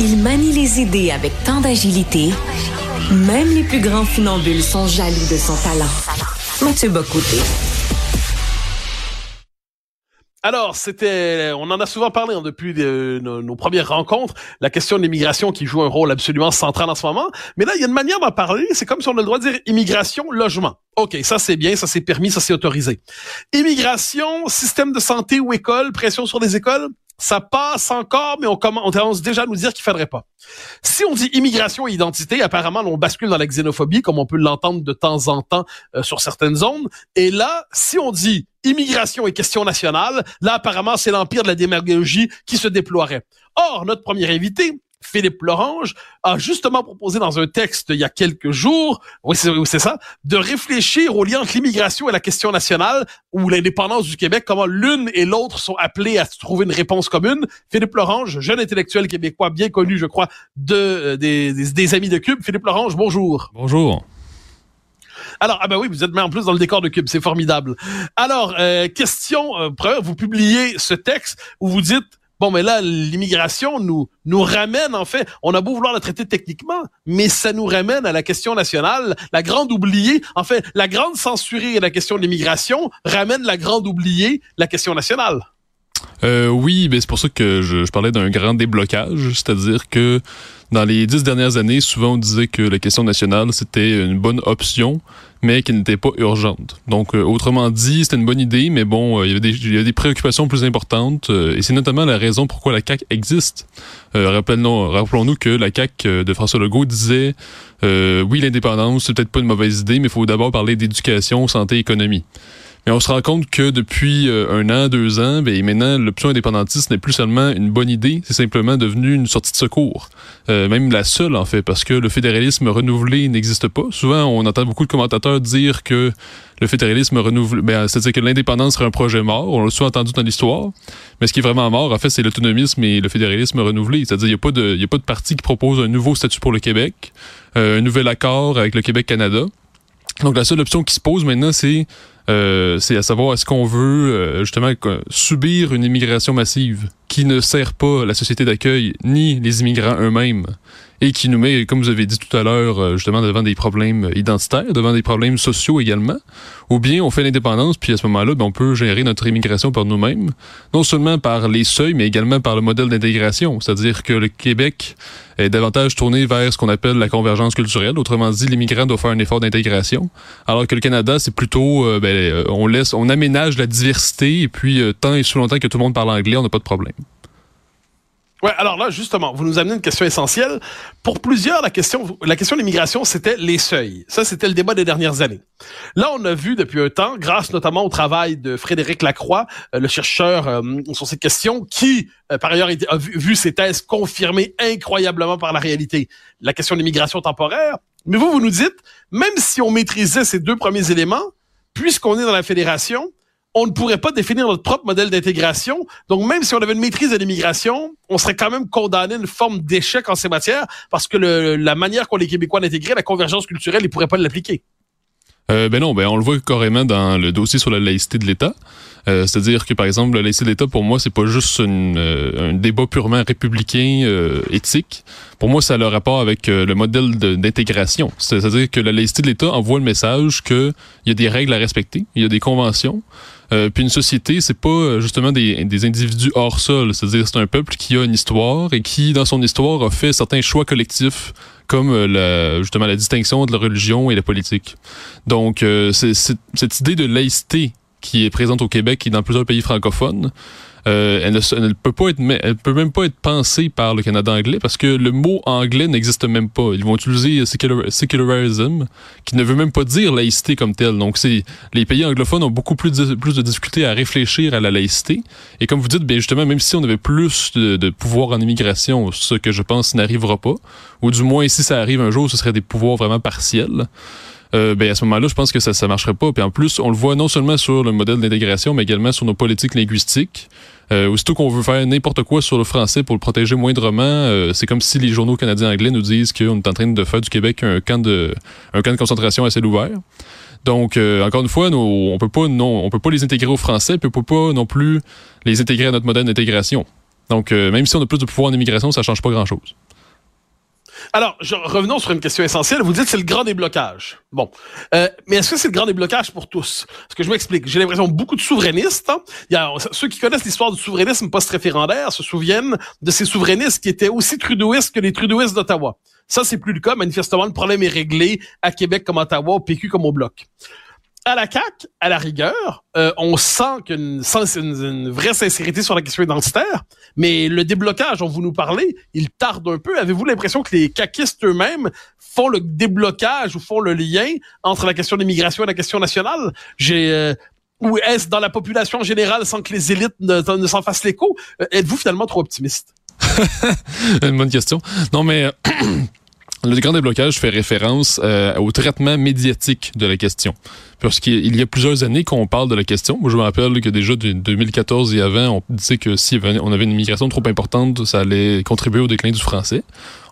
Il manie les idées avec tant d'agilité, même les plus grands funambules sont jaloux de son talent. Mathieu Bocoté. Alors, c'était, on en a souvent parlé hein, depuis euh, nos, nos, premières rencontres, la question de l'immigration qui joue un rôle absolument central en ce moment. Mais là, il y a une manière d'en parler, c'est comme si on a le droit de dire immigration, logement. OK, ça c'est bien, ça c'est permis, ça c'est autorisé. Immigration, système de santé ou école, pression sur les écoles, ça passe encore, mais on, commence, déjà à nous dire qu'il faudrait pas. Si on dit immigration et identité, apparemment, on bascule dans la xénophobie, comme on peut l'entendre de temps en temps euh, sur certaines zones. Et là, si on dit immigration et question nationale, là, apparemment, c'est l'empire de la démagogie qui se déploierait. Or, notre premier invité, Philippe Lorange, a justement proposé dans un texte il y a quelques jours, oui c'est ça, de réfléchir au lien entre l'immigration et la question nationale ou l'indépendance du Québec, comment l'une et l'autre sont appelées à trouver une réponse commune. Philippe Lorange, jeune intellectuel québécois bien connu, je crois, de euh, des, des, amis de Cube. Philippe Lorange, bonjour. Bonjour. Alors, ah ben oui, vous êtes mis en plus dans le décor de Cube, c'est formidable. Alors, euh, question, euh, vous publiez ce texte où vous dites Bon, mais là, l'immigration nous nous ramène, en fait, on a beau vouloir la traiter techniquement, mais ça nous ramène à la question nationale, la grande oubliée, en fait, la grande censurée et la question de l'immigration ramène la grande oubliée, la question nationale. Euh, oui, ben c'est pour ça que je, je parlais d'un grand déblocage, c'est-à-dire que dans les dix dernières années, souvent on disait que la question nationale c'était une bonne option, mais qui n'était pas urgente. Donc, euh, autrement dit, c'était une bonne idée, mais bon, euh, il, y avait des, il y avait des préoccupations plus importantes, euh, et c'est notamment la raison pourquoi la CAQ existe. Rappelons-nous rappelons que la CAQ de François Legault disait, oui, l'indépendance, c'est peut-être pas une mauvaise idée, mais il faut d'abord parler d'éducation, santé, économie. Mais on se rend compte que depuis euh, un an, deux ans, ben, maintenant, l'option indépendantiste n'est plus seulement une bonne idée, c'est simplement devenu une sortie de secours. Euh, même la seule, en fait, parce que le fédéralisme renouvelé n'existe pas. Souvent, on entend beaucoup de commentateurs dire que le fédéralisme renouvelé, ben, c'est-à-dire que l'indépendance serait un projet mort. On l'a souvent entendu dans l'histoire. Mais ce qui est vraiment mort, en fait, c'est l'autonomisme et le fédéralisme renouvelé. C'est-à-dire, il n'y a pas de, a pas de parti qui propose un nouveau statut pour le Québec, euh, un nouvel accord avec le Québec-Canada. Donc, la seule option qui se pose maintenant, c'est c'est à savoir est-ce qu'on veut euh, justement subir une immigration massive? Qui ne sert pas la société d'accueil ni les immigrants eux-mêmes et qui nous met, comme vous avez dit tout à l'heure, euh, justement devant des problèmes identitaires, devant des problèmes sociaux également. Ou bien on fait l'indépendance, puis à ce moment-là, ben, on peut gérer notre immigration par nous-mêmes, non seulement par les seuils, mais également par le modèle d'intégration. C'est-à-dire que le Québec est davantage tourné vers ce qu'on appelle la convergence culturelle. Autrement dit, l'immigrant doit faire un effort d'intégration, alors que le Canada, c'est plutôt, euh, ben, euh, on laisse, on aménage la diversité, et puis tant et sous longtemps que tout le monde parle anglais, on n'a pas de problème. Ouais, alors là, justement, vous nous amenez une question essentielle. Pour plusieurs, la question, la question de l'immigration, c'était les seuils. Ça, c'était le débat des dernières années. Là, on a vu depuis un temps, grâce notamment au travail de Frédéric Lacroix, euh, le chercheur euh, sur ces questions, qui, euh, par ailleurs, a vu, vu, ses thèses confirmées incroyablement par la réalité, la question de l'immigration temporaire. Mais vous, vous nous dites, même si on maîtrisait ces deux premiers éléments, puisqu'on est dans la fédération, on ne pourrait pas définir notre propre modèle d'intégration. Donc, même si on avait une maîtrise de l'immigration, on serait quand même condamné à une forme d'échec en ces matières parce que la manière qu'ont les Québécois d'intégrer, la convergence culturelle, ils ne pourraient pas l'appliquer. Euh, ben non, ben on le voit carrément dans le dossier sur la laïcité de l'État. Euh, c'est-à-dire que, par exemple, la laïcité de l'État, pour moi, c'est pas juste euh, un débat purement républicain éthique. Pour moi, ça a le rapport avec le modèle d'intégration. C'est-à-dire que la laïcité de l'État envoie le message qu'il y a des règles à respecter, il y a des conventions, euh, puis une société, c'est pas euh, justement des, des individus hors sol. C'est-à-dire c'est un peuple qui a une histoire et qui, dans son histoire, a fait certains choix collectifs comme euh, la, justement la distinction de la religion et la politique. Donc, c'est, cette idée de laïcité qui est présente au Québec et dans plusieurs pays francophones, euh, elle, ne, peut pas être, elle peut même pas être pensée par le Canada anglais parce que le mot anglais n'existe même pas. Ils vont utiliser secularism, qui ne veut même pas dire laïcité comme tel. Donc, les pays anglophones ont beaucoup plus de, plus de difficultés à réfléchir à la laïcité. Et comme vous dites, bien justement, même si on avait plus de, de pouvoir en immigration, ce que je pense n'arrivera pas, ou du moins si ça arrive un jour, ce serait des pouvoirs vraiment partiels. Euh, ben à ce moment-là, je pense que ça ça marcherait pas. Puis en plus, on le voit non seulement sur le modèle d'intégration, mais également sur nos politiques linguistiques. Euh, aussitôt qu'on veut faire n'importe quoi sur le français pour le protéger moindrement, euh, c'est comme si les journaux canadiens anglais nous disent qu'on est en train de faire du Québec un camp de un camp de concentration assez ouvert. Donc, euh, encore une fois, nous, on peut pas non, on peut pas les intégrer au français, puis on peut pas non plus les intégrer à notre modèle d'intégration. Donc, même si on a plus de pouvoir en immigration, ça change pas grand-chose. Alors, je, revenons sur une question essentielle. Vous dites c'est le grand déblocage. Bon, euh, mais est-ce que c'est le grand déblocage pour tous? Parce que je m'explique. J'ai l'impression beaucoup de souverainistes. Hein, y a, ceux qui connaissent l'histoire du souverainisme post-référendaire se souviennent de ces souverainistes qui étaient aussi trudeauistes que les trudeauistes d'Ottawa. Ça, c'est plus le cas. Manifestement, le problème est réglé à Québec comme à Ottawa, au PQ comme au Bloc à la CAC, à la rigueur, euh, on sent qu'une une, vraie sincérité sur la question identitaire, mais le déblocage dont vous nous parlez, il tarde un peu. Avez-vous l'impression que les caquistes eux-mêmes font le déblocage ou font le lien entre la question de l'immigration et la question nationale? Euh, ou est-ce dans la population générale sans que les élites ne, ne s'en fassent l'écho? Euh, êtes-vous finalement trop optimiste? Une bonne question. Non, mais Le grand déblocage fait référence euh, au traitement médiatique de la question. Parce qu'il y a plusieurs années qu'on parle de la question. Moi, je me rappelle que déjà de 2014 et avant, on disait que si on avait une immigration trop importante, ça allait contribuer au déclin du français.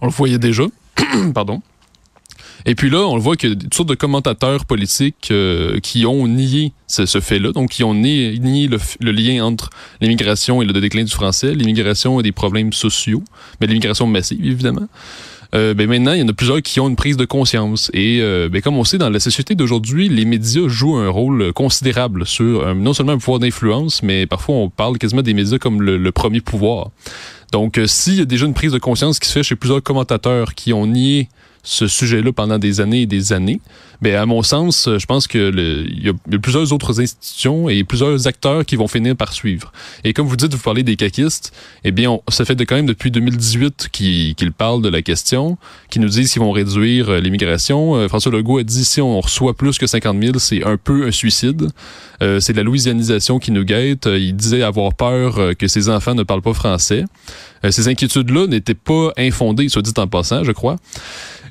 On le voyait déjà. Pardon. Et puis là, on le voit que toutes sortes de commentateurs politiques euh, qui ont nié ce, fait-là, donc qui ont nié, le, le, lien entre l'immigration et le déclin du français, l'immigration et des problèmes sociaux, mais l'immigration massive, évidemment. Euh, ben maintenant, il y en a plusieurs qui ont une prise de conscience. Et euh, ben comme on sait, dans la société d'aujourd'hui, les médias jouent un rôle considérable sur euh, non seulement un pouvoir d'influence, mais parfois on parle quasiment des médias comme le, premier pouvoir. Donc, s'il y a déjà une prise de conscience qui se fait chez plusieurs commentateurs qui ont nié ce sujet-là pendant des années et des années, ben à mon sens, je pense que il y, a plusieurs autres institutions et plusieurs acteurs qui vont finir par suivre. Et comme vous dites, vous parlez des caquistes, eh bien, ça fait de quand même depuis 2018 qu'ils parlent de la question, qui nous disent qu'ils vont réduire euh, l'immigration. Euh, François Legault a dit si on reçoit plus que 50 000, c'est un peu un suicide. Euh, c'est la louisianisation qui nous guette. Il disait avoir peur que ses enfants ne parlent pas français. ces inquiétudes-là n'étaient pas infondées, soit dit en passant, je crois.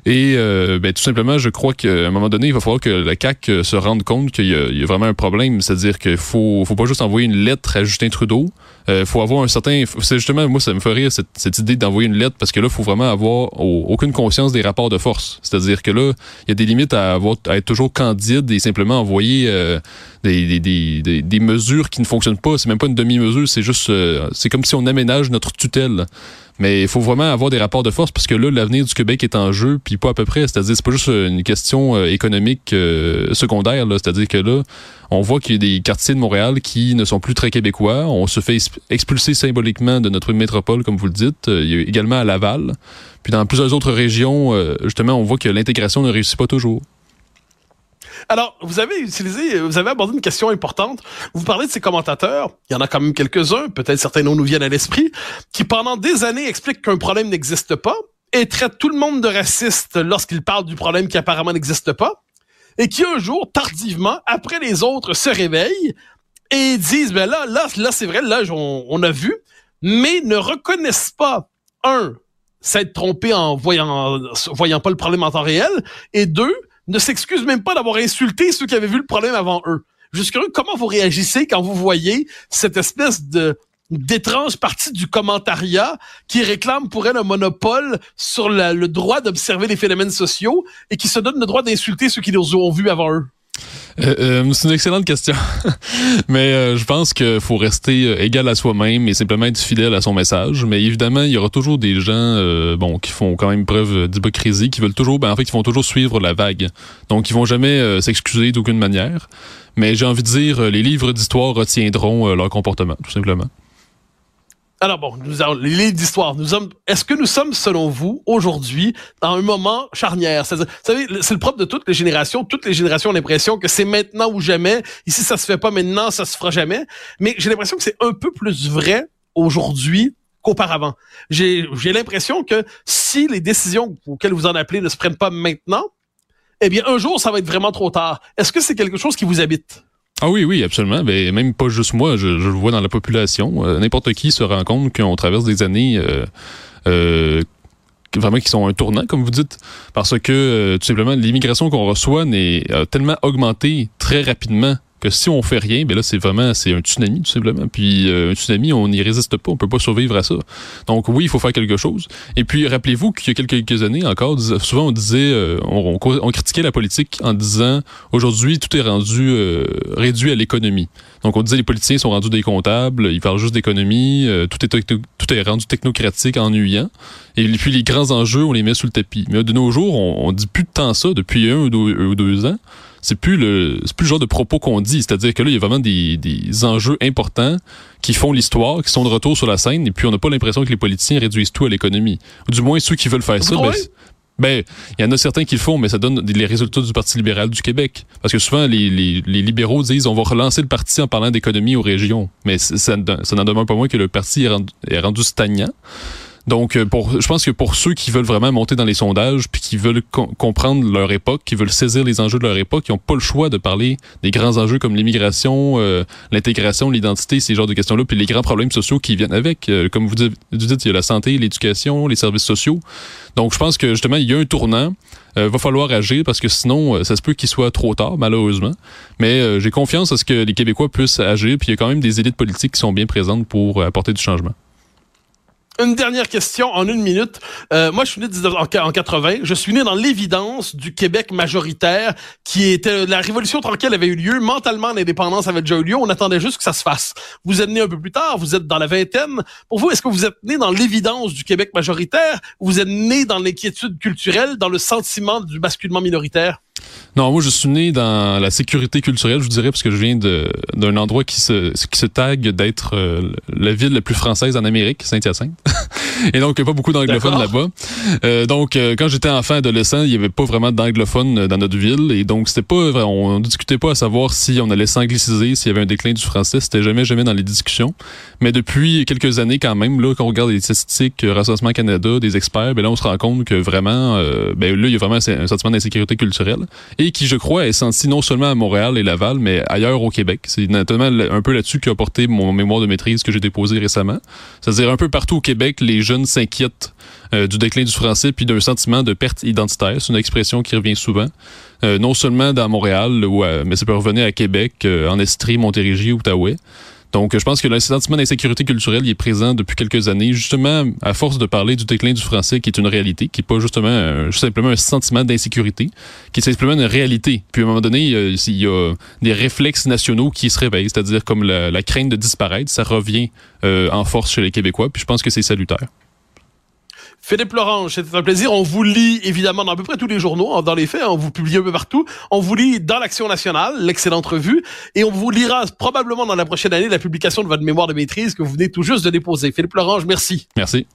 Et euh, ben, tout simplement, je crois qu'à un moment donné, il va falloir que la CAC euh, se rende compte qu'il y, a vraiment un problème. C'est-à-dire qu'il faut, faut pas juste envoyer une lettre à Justin Trudeau. Euh, faut avoir un certain. C'est justement, moi, ça me ferait cette, cette idée d'envoyer une lettre parce que là, faut vraiment avoir aucune conscience des rapports de force. C'est-à-dire que là, il y a des limites à avoir à être toujours candide et simplement envoyer euh, des, des, mesures qui ne fonctionnent pas. C'est même pas une demi-mesure, c'est juste c'est comme si on aménage notre tutelle. Mais il faut vraiment avoir des rapports de force parce que là, l'avenir du Québec est en jeu, puis pas à peu près. C'est-à-dire, c'est pas juste une question euh, économique euh, secondaire. C'est-à-dire que là, on voit qu'il y a des quartiers de Montréal qui ne sont plus très québécois. On se fait expulser symboliquement de notre métropole, comme vous le dites. Euh, il y a également à Laval. Puis dans plusieurs autres régions, justement, on voit que l'intégration ne réussit pas toujours. Alors, vous avez utilisé, vous avez abordé une question importante. Vous parlez de ces commentateurs. Il y en a quand même quelques-uns, peut-être certains noms nous viennent à l'esprit, qui pendant des années expliquent qu'un problème n'existe pas et traitent tout le monde de raciste lorsqu'ils parlent du problème qui apparemment n'existe pas. Et qui un jour, tardivement, après les autres, se réveillent et disent, ben là, là, là, c'est vrai, là, on, a vu, mais ne reconnaissent pas, un, s'être trompé en voyant, voyant pas le problème en temps réel, et deux, ne s'excusent même pas d'avoir insulté ceux qui avaient vu le problème avant eux. Jusque comment vous réagissez quand vous voyez cette espèce de d'étrange partie du commentariat qui réclame pour elle un monopole sur le droit d'observer les phénomènes sociaux et qui se donne le droit d'insulter ceux qui les ont vus avant eux? Euh, euh, c'est une excellente question. Mais euh, je pense qu'il faut rester égal à soi-même et simplement être fidèle à son message. Mais évidemment, il y aura toujours des gens bon qui font quand même preuve d'hypocrisie, qui veulent toujours, ben, en fait, qui vont toujours suivre la vague. Donc, ils vont jamais s'excuser d'aucune manière. Mais j'ai envie de dire, les livres d'histoire retiendront leur comportement, tout simplement. Alors bon, nous avons les livres d'histoire. Nous sommes. Est-ce que nous sommes, selon vous, aujourd'hui, dans un moment charnière? Vous savez, c'est le propre de toutes les générations. Toutes les générations ont l'impression que c'est maintenant ou jamais. Ici, ça se fait pas maintenant, ça se fera jamais. Mais j'ai l'impression que c'est un peu plus vrai aujourd'hui qu'auparavant. J'ai l'impression que si les décisions auxquelles vous en appelez ne se prennent pas maintenant, eh bien, un jour, ça va être vraiment trop tard. Est-ce que c'est quelque chose qui vous habite? Ah oui, oui, absolument. Mais ben, même pas juste moi, je, le vois dans la population. Euh, n'importe qui se rend compte qu'on traverse des années euh, euh, vraiment qui sont un tournant, comme vous dites, parce que tout simplement l'immigration qu'on reçoit n'est tellement augmenté très rapidement que si on fait rien, ben là, c'est vraiment, c'est un tsunami, tout simplement. Puis euh, un tsunami, on n'y résiste pas, on peut pas survivre à ça. Donc oui, il faut faire quelque chose. Et puis, rappelez-vous qu'il y a quelques années encore, souvent on disait, euh, on, critiquait la politique en disant, aujourd'hui, tout est rendu euh, réduit à l'économie. Donc on disait, les politiciens sont rendus des comptables, ils parlent juste d'économie, tout, est, tout est rendu technocratique, ennuyant. Et puis les grands enjeux, on les met sous le tapis. Mais de nos jours, on, on dit plus de temps ça depuis un ou deux ans c'est plus le c'est plus le genre de propos qu'on dit. C'est-à-dire que là, il y a vraiment des, des enjeux importants qui font l'histoire, qui sont de retour sur la scène, et puis on n'a pas l'impression que les politiciens réduisent tout à l'économie. Ou du moins ceux qui veulent faire ça, ben, ben, il y en a certains qui le font, mais ça donne les résultats du Parti libéral du Québec. Parce que souvent, les, les, les libéraux disent on va relancer le parti en parlant d'économie aux régions. Mais ça, ça n'en demeure pas moins que le parti est rendu, est rendu stagnant. Donc, euh, pour, je pense que pour ceux qui veulent vraiment monter dans les sondages, puis qui veulent comprendre leur époque, qui veulent saisir les enjeux de leur époque, qui n'ont pas le choix de parler des grands enjeux comme l'immigration, euh, l'intégration, l'identité, ces genres de questions-là, puis les grands problèmes sociaux qui viennent avec. Euh, comme vous dites, il y a la santé, l'éducation, les services sociaux. Donc, je pense que justement, il y a un tournant. Euh, va falloir agir parce que sinon, ça se peut qu'il soit trop tard, malheureusement. Mais j'ai confiance à ce que les Québécois puissent agir, puis il y a quand même des élites politiques qui sont bien présentes pour apporter du changement. Une dernière question en une minute. Euh, moi, je suis né en 80. Je suis né dans l'évidence du Québec majoritaire, qui était la révolution tranquille avait eu lieu. Mentalement, l'indépendance avait déjà eu lieu. On attendait juste que ça se fasse. Vous êtes né un peu plus tard. Vous êtes dans la vingtaine. Pour vous, est-ce que vous êtes né dans l'évidence du Québec majoritaire ou vous êtes né dans l'inquiétude culturelle, dans le sentiment du basculement minoritaire? Non, moi je suis né dans la sécurité culturelle, je vous dirais, parce que je viens d'un endroit qui se, qui se tague d'être euh, la ville la plus française en Amérique, Saint-Hyacinthe. Et donc, il n'y a pas beaucoup d'anglophones là-bas. Euh, donc, euh, quand j'étais enfant, adolescent, il n'y avait pas vraiment d'anglophones dans notre ville. Et donc, c'était pas, on ne discutait pas à savoir si on allait s'angliciser, s'il y avait un déclin du français. C'était jamais, jamais dans les discussions. Mais depuis quelques années, quand même, là, quand on regarde les statistiques Recensement Canada, des experts, ben là, on se rend compte que vraiment, ben là, il y a vraiment un sentiment d'insécurité culturelle et qui, je crois, est senti non seulement à Montréal et Laval, mais ailleurs au Québec. C'est notamment un peu là-dessus qu'a porté mon mémoire de maîtrise que j'ai déposé récemment. C'est-à-dire un peu partout au Québec, les jeunes s'inquiètent euh, du déclin du français puis d'un sentiment de perte identitaire. C'est une expression qui revient souvent. Euh, non seulement dans Montréal, mais ça peut revenir à Québec, euh, en Estrie, Montérégie, Outaouais. Donc, je pense que le sentiment d'insécurité culturelle est présent depuis quelques années, justement à force de parler du déclin du français, qui est une réalité, qui n'est pas justement simplement un sentiment d'insécurité, qui est simplement une réalité. Puis à un moment donné, il y a des réflexes nationaux qui se réveillent, c'est-à-dire comme la, crainte de disparaître, ça revient euh, en force chez les Québécois. Puis je pense que c'est salutaire. Philippe Lorange, c'était un plaisir. On vous lit évidemment dans à peu près tous les journaux, hein, dans les faits, hein. on vous publie un peu partout. On vous lit dans l'Action nationale, l'excellente revue, et on vous lira probablement dans la prochaine année la publication de votre mémoire de maîtrise que vous venez tout juste de déposer. Philippe Lorange, merci. Merci.